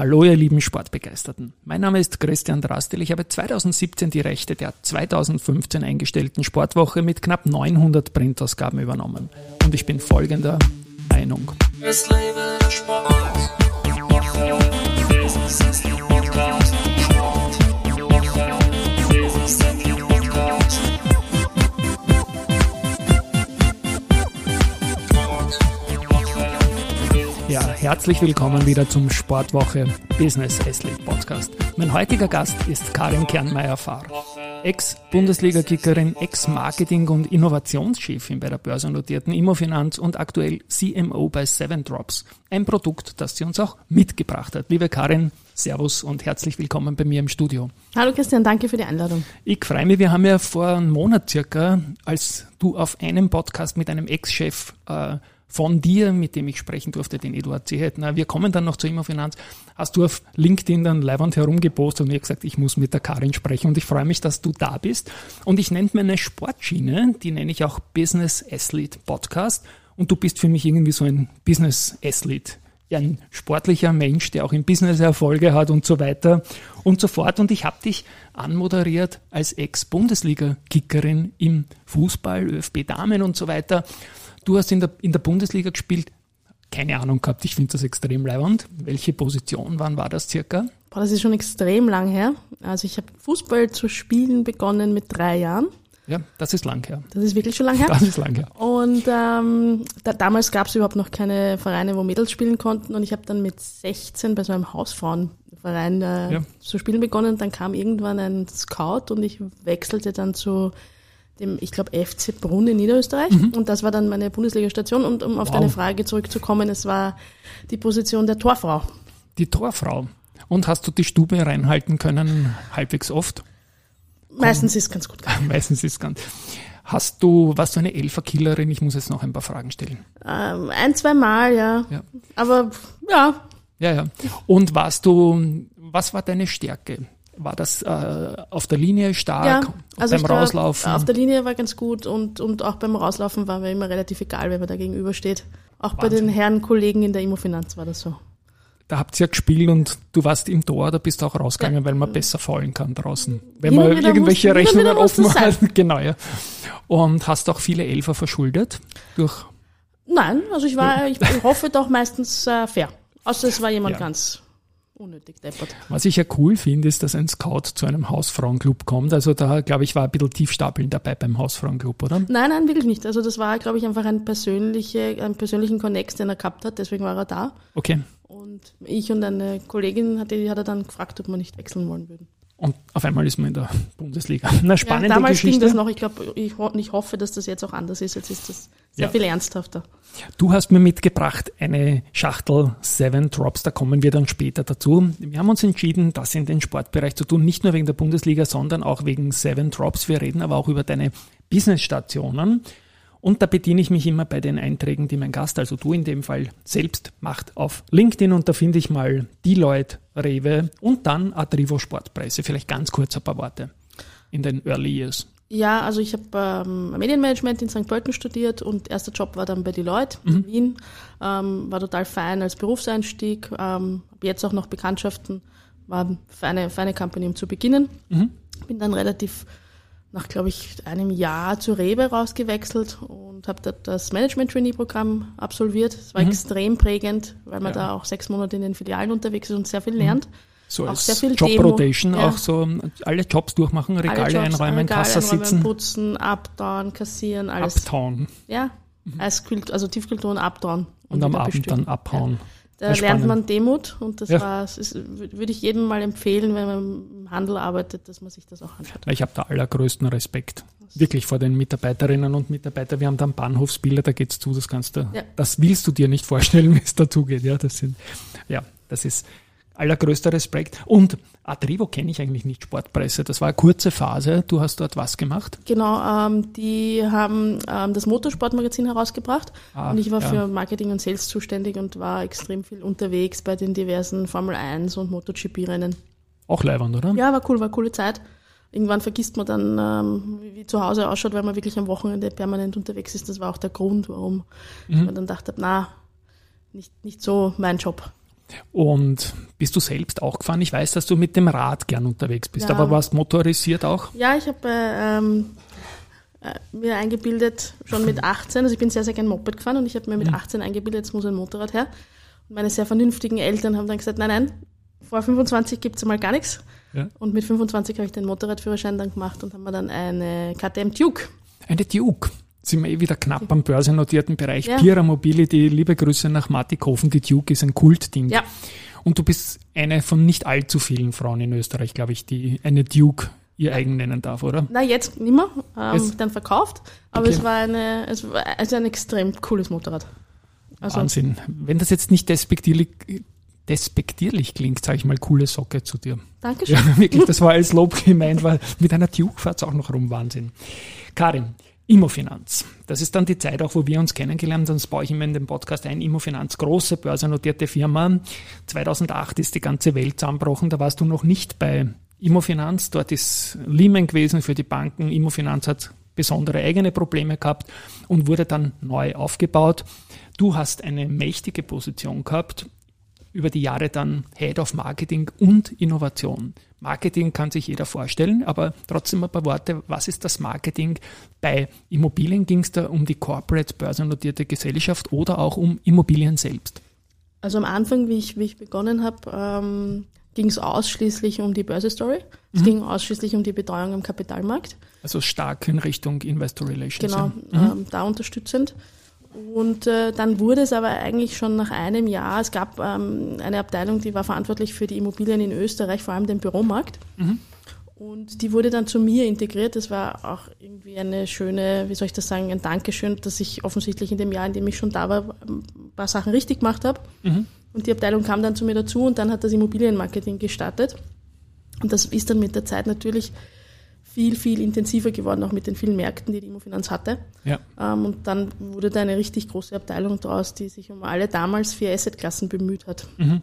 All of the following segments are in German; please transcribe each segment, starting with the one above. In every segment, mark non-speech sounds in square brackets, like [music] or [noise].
Hallo ihr lieben Sportbegeisterten. Mein Name ist Christian Drastil. Ich habe 2017 die Rechte der 2015 eingestellten Sportwoche mit knapp 900 Printausgaben übernommen. Und ich bin folgender Meinung. Es lebe der Sport. Ja, herzlich willkommen wieder zum Sportwoche Business Athlete Podcast. Mein heutiger Gast ist Karin Kernmeier-Fahr, Ex-Bundesliga-Kickerin, Ex-Marketing- und Innovationschefin bei der börsennotierten Immofinanz und aktuell CMO bei Seven Drops. Ein Produkt, das sie uns auch mitgebracht hat. Liebe Karin, Servus und herzlich willkommen bei mir im Studio. Hallo Christian, danke für die Einladung. Ich freue mich, wir haben ja vor einem Monat circa, als du auf einem Podcast mit einem Ex-Chef äh, von dir, mit dem ich sprechen durfte, den Eduard Zehetner. Wir kommen dann noch zur Immofinanz. Hast du auf LinkedIn dann leibend herumgepostet und mir gesagt, ich muss mit der Karin sprechen und ich freue mich, dass du da bist. Und ich nenne meine Sportschiene, die nenne ich auch Business Athlete Podcast. Und du bist für mich irgendwie so ein Business Athlete ein sportlicher Mensch, der auch im Business Erfolge hat und so weiter und so fort. Und ich habe dich anmoderiert als Ex-Bundesliga-Kickerin im Fußball, ÖFB Damen und so weiter. Du hast in der, in der Bundesliga gespielt, keine Ahnung gehabt, ich finde das extrem leibend. Welche Position, wann war das circa? Boah, das ist schon extrem lang her. Also ich habe Fußball zu spielen begonnen mit drei Jahren. Ja, das ist lang her. Das ist wirklich schon lang her. Das ist lang her. Und ähm, da, damals gab es überhaupt noch keine Vereine, wo Mädels spielen konnten. Und ich habe dann mit 16 bei so einem Hausfrauenverein äh, ja. zu spielen begonnen. Dann kam irgendwann ein Scout und ich wechselte dann zu dem, ich glaube, FC Brunn in Niederösterreich. Mhm. Und das war dann meine Bundesliga-Station. Und um auf wow. deine Frage zurückzukommen, es war die Position der Torfrau. Die Torfrau. Und hast du die Stube reinhalten können, halbwegs oft? Meistens ist es ganz gut gegangen. [laughs] Meistens ist es ganz. Hast du, warst du eine Elferkillerin? Ich muss jetzt noch ein paar Fragen stellen. Ähm, ein, zwei Mal, ja. ja. Aber ja. Ja, ja. Und warst du, was war deine Stärke? War das äh, auf der Linie stark? Ja, also beim Rauslaufen? Auf der Linie war ganz gut und, und auch beim Rauslaufen war mir immer relativ egal, wer man da gegenübersteht. Auch Wahnsinn. bei den Herren Kollegen in der Immofinanz war das so. Da habt ihr ja gespielt und du warst im Tor, da bist du auch rausgegangen, ja. weil man besser fallen kann draußen. Wenn man irgendwelche muss, Rechnungen offen hat. [laughs] Genau, ja. Und hast auch viele Elfer verschuldet durch. Nein, also ich war, ich, ich hoffe doch meistens äh, fair. Außer es war jemand ja. ganz unnötig deppert. Was ich ja cool finde, ist, dass ein Scout zu einem Hausfrauenclub kommt. Also da, glaube ich, war ein bisschen Tiefstapeln dabei beim Hausfrauenclub, oder? Nein, nein, wirklich nicht. Also das war, glaube ich, einfach ein persönliche, einen persönlichen Connex, den er gehabt hat. Deswegen war er da. Okay. Und ich und eine Kollegin, hat, die hat er dann gefragt, ob wir nicht wechseln wollen würden. Und auf einmal ist man in der [laughs] Bundesliga. Na, spannende ja, damals Geschichte. ging das noch. Ich glaube, ich, ich, hoffe, dass das jetzt auch anders ist. Jetzt ist das sehr ja. viel ernsthafter. Du hast mir mitgebracht eine Schachtel Seven Drops. Da kommen wir dann später dazu. Wir haben uns entschieden, das in den Sportbereich zu tun. Nicht nur wegen der Bundesliga, sondern auch wegen Seven Drops. Wir reden aber auch über deine Businessstationen. Und da bediene ich mich immer bei den Einträgen, die mein Gast, also du in dem Fall, selbst macht auf LinkedIn. Und da finde ich mal Deloitte, Rewe und dann Adrivo Sportpreise. Vielleicht ganz kurz ein paar Worte in den Early Years. Ja, also ich habe ähm, Medienmanagement in St. Pölten studiert und erster Job war dann bei Deloitte mhm. in Wien. Ähm, war total fein als Berufseinstieg. Ähm, jetzt auch noch Bekanntschaften. War eine feine Company, um zu beginnen. Mhm. Bin dann relativ nach, glaube ich, einem Jahr zu Rewe rausgewechselt und habe dort das Management-Trainee-Programm absolviert. Es war mhm. extrem prägend, weil man ja. da auch sechs Monate in den Filialen unterwegs ist und sehr viel lernt. Mhm. So auch sehr viel Job Rotation, ja. auch so alle Jobs durchmachen, Regale Jobs, einräumen, Regale Kasse einräumen, sitzen. putzen, abdown, kassieren, alles. Uptown. Ja, mhm. also Tiefkultur und abdown. Und, und am Abend bestücken. dann abhauen. Ja. Da lernt man Demut und das ja. war, das ist, würde ich jedem mal empfehlen, wenn man im Handel arbeitet, dass man sich das auch anschaut. Ich habe da allergrößten Respekt. Wirklich vor den Mitarbeiterinnen und Mitarbeitern. Wir haben dann Bahnhofsbilder, da geht's zu, das kannst du, ja. das willst du dir nicht vorstellen, [laughs] wie es dazugeht. Ja, das sind, ja, das ist, allergrößter Respekt. Und Adrivo kenne ich eigentlich nicht, Sportpresse. Das war eine kurze Phase. Du hast dort was gemacht? Genau, ähm, die haben ähm, das Motorsportmagazin herausgebracht ah, und ich war ja. für Marketing und Sales zuständig und war extrem viel unterwegs bei den diversen Formel 1 und MotoGP-Rennen. Auch leibend, oder? Ja, war cool, war eine coole Zeit. Irgendwann vergisst man dann, ähm, wie zu Hause ausschaut, weil man wirklich am Wochenende permanent unterwegs ist. Das war auch der Grund, warum mhm. man dann dachte, na, nicht, nicht so mein Job. Und bist du selbst auch gefahren? Ich weiß, dass du mit dem Rad gern unterwegs bist, ja. aber warst motorisiert auch? Ja, ich habe ähm, äh, mir eingebildet, schon mit 18, also ich bin sehr, sehr gern Moped gefahren und ich habe mir mit 18 mhm. eingebildet, jetzt muss ein Motorrad her. Und meine sehr vernünftigen Eltern haben dann gesagt, nein, nein, vor 25 gibt es einmal gar nichts. Ja. Und mit 25 habe ich den Motorradführerschein dann gemacht und haben wir dann eine KTM Duke. Eine Duke? Sind wir eh wieder knapp am börsennotierten Bereich. Ja. Pira Mobility, liebe Grüße nach Mattighofen, die Duke ist ein Kultding. Ja. Und du bist eine von nicht allzu vielen Frauen in Österreich, glaube ich, die eine Duke ihr eigen nennen darf, oder? Na, jetzt nicht mehr. Ähm, jetzt? Dann verkauft. Aber okay. es war eine, es war also ein extrem cooles Motorrad. Also Wahnsinn. Wenn das jetzt nicht despektierlich, despektierlich klingt, sage ich mal, coole Socke zu dir. Dankeschön. Ja, [laughs] wirklich, das war als Lob gemeint, weil mit einer Duke fährt es auch noch rum, Wahnsinn. Karin, Immofinanz. Das ist dann die Zeit auch, wo wir uns kennengelernt haben. Das baue ich immer in den Podcast ein. Immofinanz, große börsennotierte Firma. 2008 ist die ganze Welt zusammenbrochen. Da warst du noch nicht bei Immofinanz. Dort ist Lehman gewesen für die Banken. Immofinanz hat besondere eigene Probleme gehabt und wurde dann neu aufgebaut. Du hast eine mächtige Position gehabt über die Jahre dann Head of Marketing und Innovation. Marketing kann sich jeder vorstellen, aber trotzdem ein paar Worte. Was ist das Marketing? Bei Immobilien ging es da um die Corporate börsennotierte Gesellschaft oder auch um Immobilien selbst? Also am Anfang, wie ich, wie ich begonnen habe, ähm, ging es ausschließlich um die Börse-Story. Es mhm. ging ausschließlich um die Betreuung am Kapitalmarkt. Also stark in Richtung Investor Relations. Genau, mhm. ähm, da unterstützend. Und äh, dann wurde es aber eigentlich schon nach einem Jahr, es gab ähm, eine Abteilung, die war verantwortlich für die Immobilien in Österreich, vor allem den Büromarkt. Mhm. Und die wurde dann zu mir integriert. Das war auch irgendwie eine schöne, wie soll ich das sagen, ein Dankeschön, dass ich offensichtlich in dem Jahr, in dem ich schon da war, ein paar Sachen richtig gemacht habe. Mhm. Und die Abteilung kam dann zu mir dazu und dann hat das Immobilienmarketing gestartet. Und das ist dann mit der Zeit natürlich viel, viel intensiver geworden, auch mit den vielen Märkten, die die Immofinanz hatte. Ja. Ähm, und dann wurde da eine richtig große Abteilung daraus, die sich um alle damals vier Assetklassen bemüht hat. Mhm.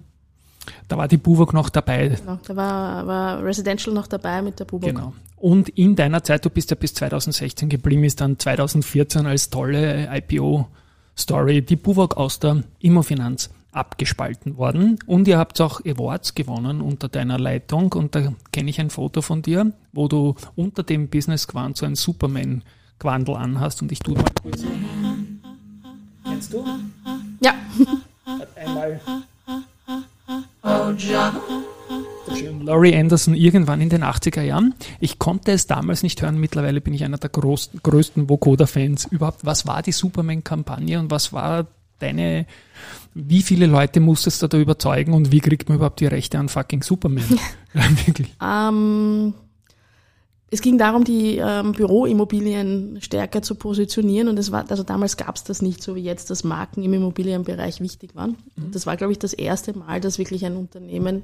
Da war die Buwok noch dabei. Genau, da war, war Residential noch dabei mit der Buwok. Genau. Und in deiner Zeit, du bist ja bis 2016 geblieben, ist dann 2014 als tolle IPO-Story die Buwok aus der Immofinanz abgespalten worden. Und ihr habt auch Awards gewonnen unter deiner Leitung. Und da kenne ich ein Foto von dir, wo du unter dem Business Quant so ein Superman-Quandel anhast. Und ich tue mal kurz. Kennst du? Ja. Einmal. Laurie Anderson irgendwann in den 80er Jahren. Ich konnte es damals nicht hören, mittlerweile bin ich einer der größten, größten Vokoda-Fans überhaupt. Was war die Superman-Kampagne und was war deine, wie viele Leute musstest du da überzeugen und wie kriegt man überhaupt die Rechte an fucking Superman? [laughs] Wirklich. Ähm, es ging darum, die ähm, Büroimmobilien stärker zu positionieren und es war, also damals gab es das nicht so wie jetzt, dass Marken im Immobilienbereich wichtig waren. Mhm. Das war, glaube ich, das erste Mal, dass wirklich ein Unternehmen,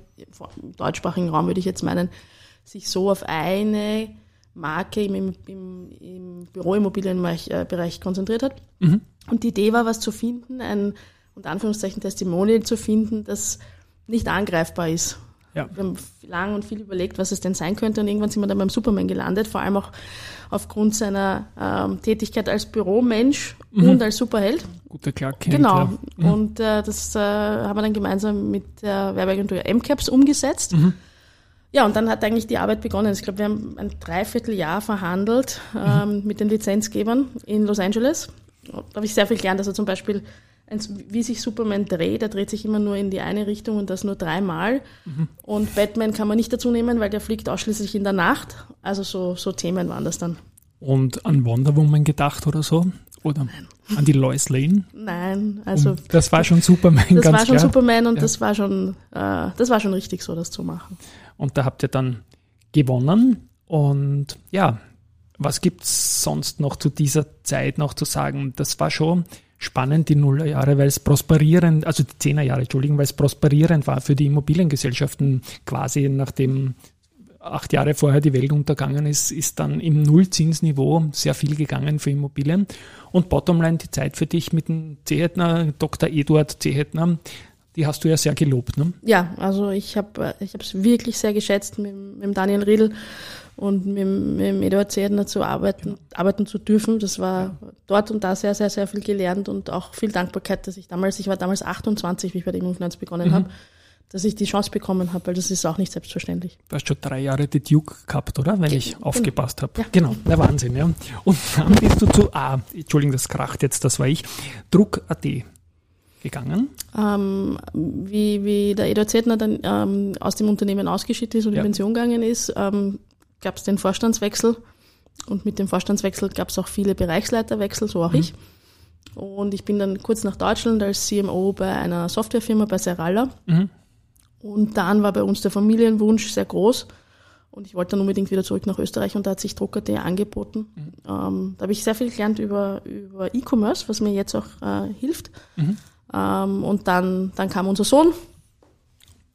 im deutschsprachigen Raum würde ich jetzt meinen, sich so auf eine Marke im, im, im, im Büroimmobilienbereich äh, konzentriert hat. Mhm. Und die Idee war, was zu finden, ein unter Anführungszeichen Testimonial zu finden, das nicht angreifbar ist. Ja. Wir haben lang und viel überlegt, was es denn sein könnte und irgendwann sind wir dann beim Superman gelandet, vor allem auch aufgrund seiner ähm, Tätigkeit als Büromensch mhm. und als Superheld. Guter Clark Kent, Genau. Ja. Mhm. Und äh, das äh, haben wir dann gemeinsam mit der Werbeagentur MCAPS umgesetzt. Mhm. Ja, und dann hat eigentlich die Arbeit begonnen. Ich glaube, wir haben ein Dreivierteljahr verhandelt ähm, mhm. mit den Lizenzgebern in Los Angeles. Da habe ich sehr viel gelernt. Also zum Beispiel, wie sich Superman dreht, er dreht sich immer nur in die eine Richtung und das nur dreimal. Mhm. Und Batman kann man nicht dazu nehmen, weil der fliegt ausschließlich in der Nacht. Also so, so Themen waren das dann. Und an Wonder Woman gedacht oder so? Oder Nein. an die Lois Lane? Nein, also. Und das war schon Superman, Das war schon klar. Superman und ja. das war schon, äh, das war schon richtig so, das zu machen. Und da habt ihr dann gewonnen. Und ja, was gibt es sonst noch zu dieser Zeit noch zu sagen? Das war schon spannend, die Nullerjahre, weil es prosperierend, also die Zehnerjahre, Entschuldigung, weil es prosperierend war für die Immobiliengesellschaften quasi nachdem acht Jahre vorher die Welt untergangen ist, ist dann im Nullzinsniveau sehr viel gegangen für Immobilien. Und Bottomline, die Zeit für dich mit dem Zehetner, Dr. Eduard Zehetner, die hast du ja sehr gelobt, ne? Ja, also ich habe ich es wirklich sehr geschätzt, mit, mit Daniel Riedl und mit, mit Eduard Zedner zu arbeiten, genau. arbeiten zu dürfen. Das war dort und da sehr, sehr, sehr viel gelernt und auch viel Dankbarkeit, dass ich damals, ich war damals 28, wie ich bei der Immofinanz begonnen mhm. habe. dass ich die Chance bekommen habe, weil das ist auch nicht selbstverständlich. Du hast schon drei Jahre die Duke gehabt, oder? Wenn ich genau. aufgepasst habe. Ja. Genau, der Wahnsinn, ja. Und dann bist du zu, ah, Entschuldigung, das kracht jetzt, das war ich, Druck.at gegangen. Ähm, wie, wie der Eduard Zettner dann ähm, aus dem Unternehmen ausgeschieden ist und ja. in Pension gegangen ist, ähm, gab es den Vorstandswechsel und mit dem Vorstandswechsel gab es auch viele Bereichsleiterwechsel, so auch mhm. ich. Und ich bin dann kurz nach Deutschland als CMO bei einer Softwarefirma bei Serala. Mhm. Und dann war bei uns der Familienwunsch sehr groß. Und ich wollte dann unbedingt wieder zurück nach Österreich und da hat sich Drucker.at angeboten. Mhm. Ähm, da habe ich sehr viel gelernt über, über E-Commerce, was mir jetzt auch äh, hilft. Mhm. Ähm, und dann, dann kam unser Sohn.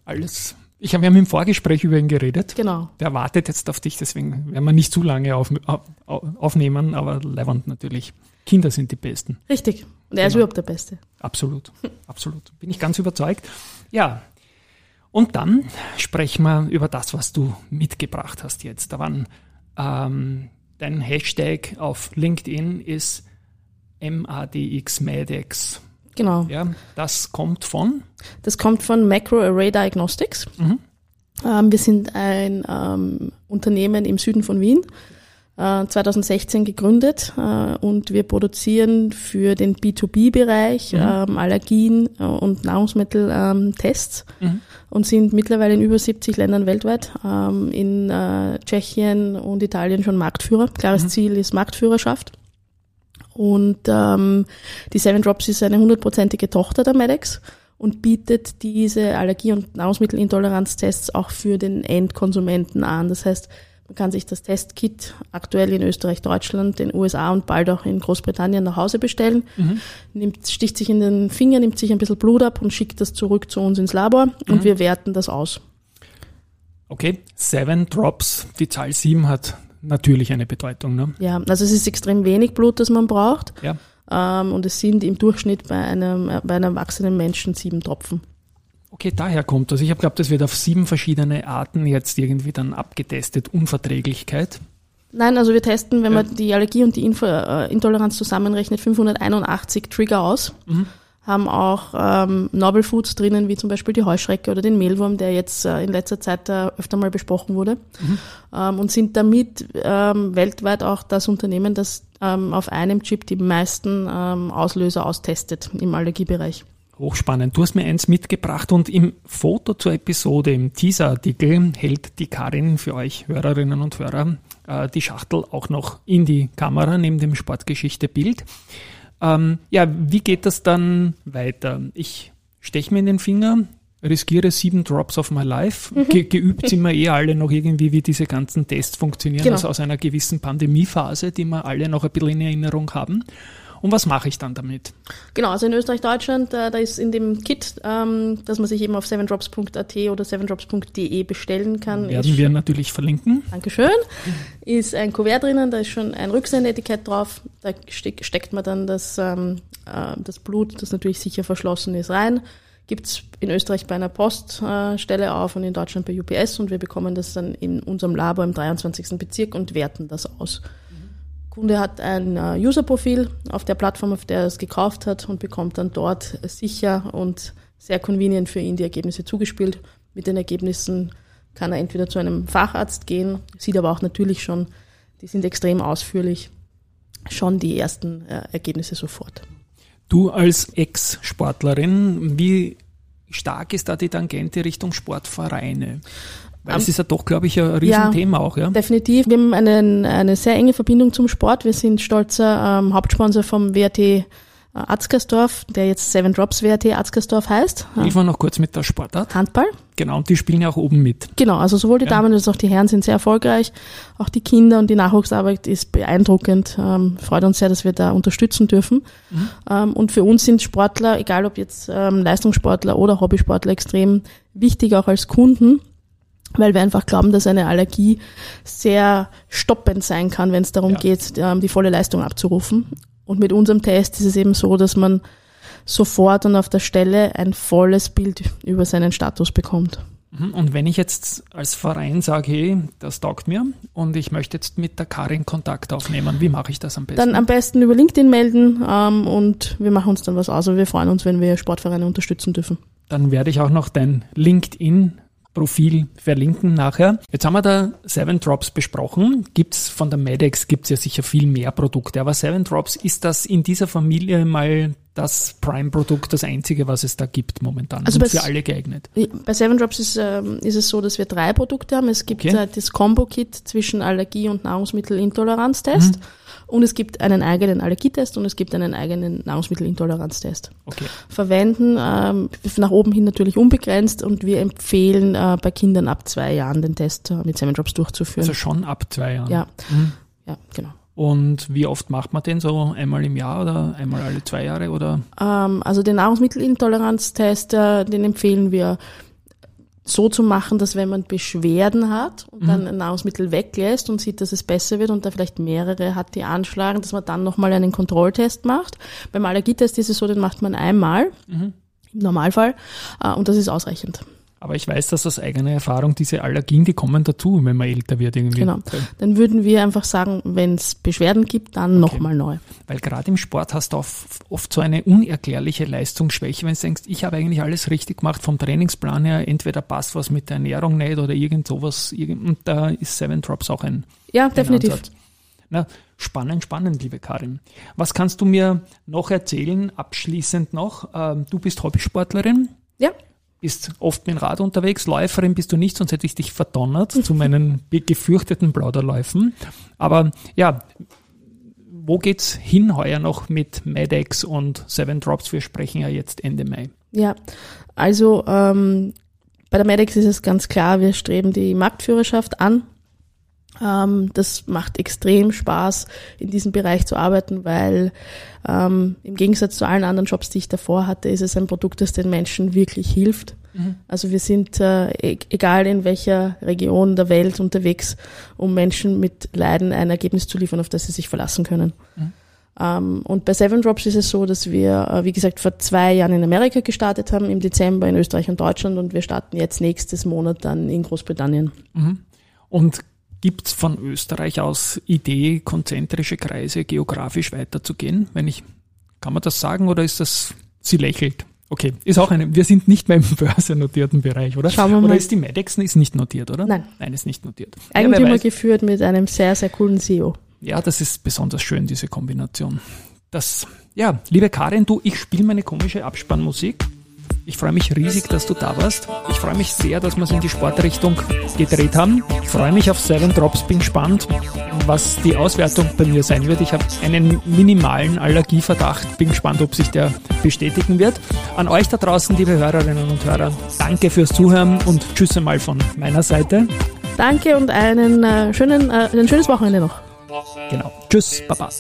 Alles ich habe ja mit dem Vorgespräch über ihn geredet. Genau. Der wartet jetzt auf dich, deswegen werden wir nicht zu lange auf, auf, aufnehmen, aber Levant natürlich. Kinder sind die Besten. Richtig. Und er genau. ist überhaupt der Beste. Absolut. [laughs] Absolut. Bin ich ganz überzeugt. Ja. Und dann sprechen wir über das, was du mitgebracht hast jetzt. Da waren ähm, dein Hashtag auf LinkedIn ist MADX Genau. Ja, das kommt von? Das kommt von Macro Array Diagnostics. Mhm. Ähm, wir sind ein ähm, Unternehmen im Süden von Wien, äh, 2016 gegründet äh, und wir produzieren für den B2B-Bereich mhm. ähm, Allergien äh, und Nahrungsmitteltests mhm. und sind mittlerweile in über 70 Ländern weltweit, ähm, in äh, Tschechien und Italien schon Marktführer. Klares mhm. Ziel ist Marktführerschaft. Und ähm, die Seven Drops ist eine hundertprozentige Tochter der Medex und bietet diese Allergie- und Nahrungsmittelintoleranztests auch für den Endkonsumenten an. Das heißt, man kann sich das Testkit aktuell in Österreich, Deutschland, den USA und bald auch in Großbritannien nach Hause bestellen, mhm. nimmt, sticht sich in den Finger, nimmt sich ein bisschen Blut ab und schickt das zurück zu uns ins Labor mhm. und wir werten das aus. Okay, Seven Drops, die Zahl sieben hat natürlich eine Bedeutung. Ne? Ja, also es ist extrem wenig Blut, das man braucht. Ja. Ähm, und es sind im Durchschnitt bei einem, bei einem erwachsenen Menschen sieben Tropfen. Okay, daher kommt das. Ich habe glaubt, das wird auf sieben verschiedene Arten jetzt irgendwie dann abgetestet. Unverträglichkeit. Nein, also wir testen, wenn ja. man die Allergie und die Info äh, Intoleranz zusammenrechnet, 581 Trigger aus. Mhm haben auch ähm, Novel Foods drinnen, wie zum Beispiel die Heuschrecke oder den Mehlwurm, der jetzt äh, in letzter Zeit äh, öfter mal besprochen wurde. Mhm. Ähm, und sind damit ähm, weltweit auch das Unternehmen, das ähm, auf einem Chip die meisten ähm, Auslöser austestet im Allergiebereich. Hochspannend. Du hast mir eins mitgebracht und im Foto zur Episode, im Teaser-Artikel, hält die Karin für euch Hörerinnen und Hörer äh, die Schachtel auch noch in die Kamera neben dem Sportgeschichte-Bild. Ähm, ja, wie geht das dann weiter? Ich steche mir in den Finger, riskiere sieben Drops of my life. Mhm. Ge geübt sind wir eh alle noch irgendwie, wie diese ganzen Tests funktionieren, genau. also aus einer gewissen Pandemiephase, die wir alle noch ein bisschen in Erinnerung haben. Und was mache ich dann damit? Genau, also in Österreich, Deutschland, äh, da ist in dem Kit, ähm, dass man sich eben auf sevendrops.at oder sevendrops.de bestellen kann. Werden wir natürlich verlinken. Dankeschön. Ist ein Kuvert drinnen, da ist schon ein Rücksendetikett drauf. Da steck, steckt man dann das, ähm, äh, das Blut, das natürlich sicher verschlossen ist, rein. Gibt's in Österreich bei einer Poststelle äh, auf und in Deutschland bei UPS und wir bekommen das dann in unserem Labor im 23. Bezirk und werten das aus. Kunde hat ein äh, User-Profil auf der Plattform, auf der er es gekauft hat und bekommt dann dort sicher und sehr convenient für ihn die Ergebnisse zugespielt. Mit den Ergebnissen kann er entweder zu einem Facharzt gehen, sieht aber auch natürlich schon, die sind extrem ausführlich, schon die ersten äh, Ergebnisse sofort. Du als Ex-Sportlerin, wie stark ist da die Tangente Richtung Sportvereine? Weil es ist ja doch, glaube ich, ein Riesenthema ja, auch, ja? Definitiv. Wir haben einen, eine sehr enge Verbindung zum Sport. Wir sind stolzer ähm, Hauptsponsor vom WRT äh, Atzgersdorf, der jetzt Seven Drops WRT Atzgersdorf heißt. Hilf mal noch kurz mit der Sportart. Handball. Genau, und die spielen ja auch oben mit. Genau, also sowohl die ja. Damen als auch die Herren sind sehr erfolgreich. Auch die Kinder und die Nachwuchsarbeit ist beeindruckend. Ähm, freut uns sehr, dass wir da unterstützen dürfen. Mhm. Ähm, und für uns sind Sportler, egal ob jetzt ähm, Leistungssportler oder Hobbysportler, extrem wichtig, auch als Kunden weil wir einfach glauben, dass eine Allergie sehr stoppend sein kann, wenn es darum ja. geht, ähm, die volle Leistung abzurufen. Und mit unserem Test ist es eben so, dass man sofort und auf der Stelle ein volles Bild über seinen Status bekommt. Mhm. Und wenn ich jetzt als Verein sage, hey, das taugt mir und ich möchte jetzt mit der Karin Kontakt aufnehmen, wie mache ich das am besten? Dann am besten über LinkedIn melden ähm, und wir machen uns dann was aus. Und wir freuen uns, wenn wir Sportvereine unterstützen dürfen. Dann werde ich auch noch dein LinkedIn Profil verlinken nachher. Jetzt haben wir da Seven Drops besprochen. Gibt's von der Medex gibt's ja sicher viel mehr Produkte, aber Seven Drops ist das in dieser Familie mal das Prime-Produkt, das einzige, was es da gibt momentan Also für alle geeignet. Bei Seven Drops ist, ähm, ist es so, dass wir drei Produkte haben. Es gibt Okay. äh, das Combo-Kit zwischen Allergie- und Nahrungsmittelintoleranztest. Und es gibt einen eigenen Allergietest und es gibt einen eigenen Nahrungsmittelintoleranztest. Okay. Verwenden ähm, nach oben hin natürlich unbegrenzt und wir empfehlen äh, bei Kindern ab zwei Jahren den Test äh, mit Seven Drops durchzuführen. Also schon ab zwei Jahren. ja, Mhm. ja, genau. Und wie oft macht man den so? Einmal im Jahr oder einmal alle zwei Jahre oder? Ähm, also den Nahrungsmittelintoleranztest, äh, den empfehlen wir so zu machen, dass wenn man Beschwerden hat und dann ein Nahrungsmittel weglässt und sieht, dass es besser wird und da vielleicht mehrere hat, die anschlagen, dass man dann nochmal einen Kontrolltest macht. Beim Allergietest ist es so, den macht man einmal im Normalfall äh, und das ist ausreichend. Aber ich weiß, dass aus eigener Erfahrung diese Allergien, die kommen dazu, wenn man älter wird irgendwie. Genau. Dann würden wir einfach sagen, wenn es Beschwerden gibt, dann nochmal neu. Weil gerade im Sport hast du oft, so eine unerklärliche Leistungsschwäche, wenn du denkst, ich habe eigentlich alles richtig gemacht vom Trainingsplan her, entweder passt was mit der Ernährung nicht oder irgend sowas. Und da ist Seven Drops auch ein, Ja, ein definitiv. Ansatz. Na, spannend, spannend, liebe Karin. Was kannst du mir noch erzählen, abschließend noch? Ähm, du bist Hobbysportlerin, Ja. Bist oft mit dem Rad unterwegs, Läuferin bist du nicht, sonst hätte ich dich verdonnert zu meinen [laughs] gefürchteten Plauderläufen. Aber ja, wo geht's hin heuer noch mit Medex und Seven Drops? Wir sprechen ja jetzt Ende Mai. Ja, also ähm, bei der Medex ist es ganz klar, wir streben die Marktführerschaft an. Ähm, das macht extrem Spaß, in diesem Bereich zu arbeiten, weil ähm, im Gegensatz zu allen anderen Jobs, die ich davor hatte, ist es ein Produkt, das den Menschen wirklich hilft. Also wir sind, äh, e- egal in welcher Region der Welt unterwegs, um Menschen mit Leiden ein Ergebnis zu liefern, auf das sie sich verlassen können. Ähm, und bei Seven Drops ist es so, dass wir, äh, wie gesagt, vor zwei Jahren in Amerika gestartet haben, im Dezember in Österreich und Deutschland und wir starten jetzt nächstes Monat dann in Großbritannien. Und gibt's von Österreich aus Idee, konzentrische Kreise geografisch weiterzugehen? Wenn ich, kann man das sagen oder ist das, sie lächelt? Okay, ist auch eine, wir sind nicht mehr im [laughs] börsennotierten Bereich, oder? Schauen wir oder mal. ist die Medex ist nicht notiert, oder? Nein. Nein, ist nicht notiert. Ja, wer Eigentümer weiß. geführt mit einem sehr, sehr coolen CEO. Ja, das ist besonders schön, diese Kombination. Das, ja, liebe Karin, du, ich spiele meine komische Abspannmusik. Ich freue mich riesig, dass du da warst. Ich freue mich sehr, dass wir es in die Sportrichtung gedreht haben. Ich freue mich auf Seven Drops, bin gespannt, was die Auswertung bei mir sein wird. Ich habe einen minimalen Allergieverdacht, bin gespannt, ob sich der bestätigen wird. An euch da draußen, liebe Hörerinnen und Hörer, danke fürs Zuhören und tschüss einmal von meiner Seite. Danke und einen, äh, schönen, äh, ein schönes Wochenende noch. Genau. Tschüss, Baba.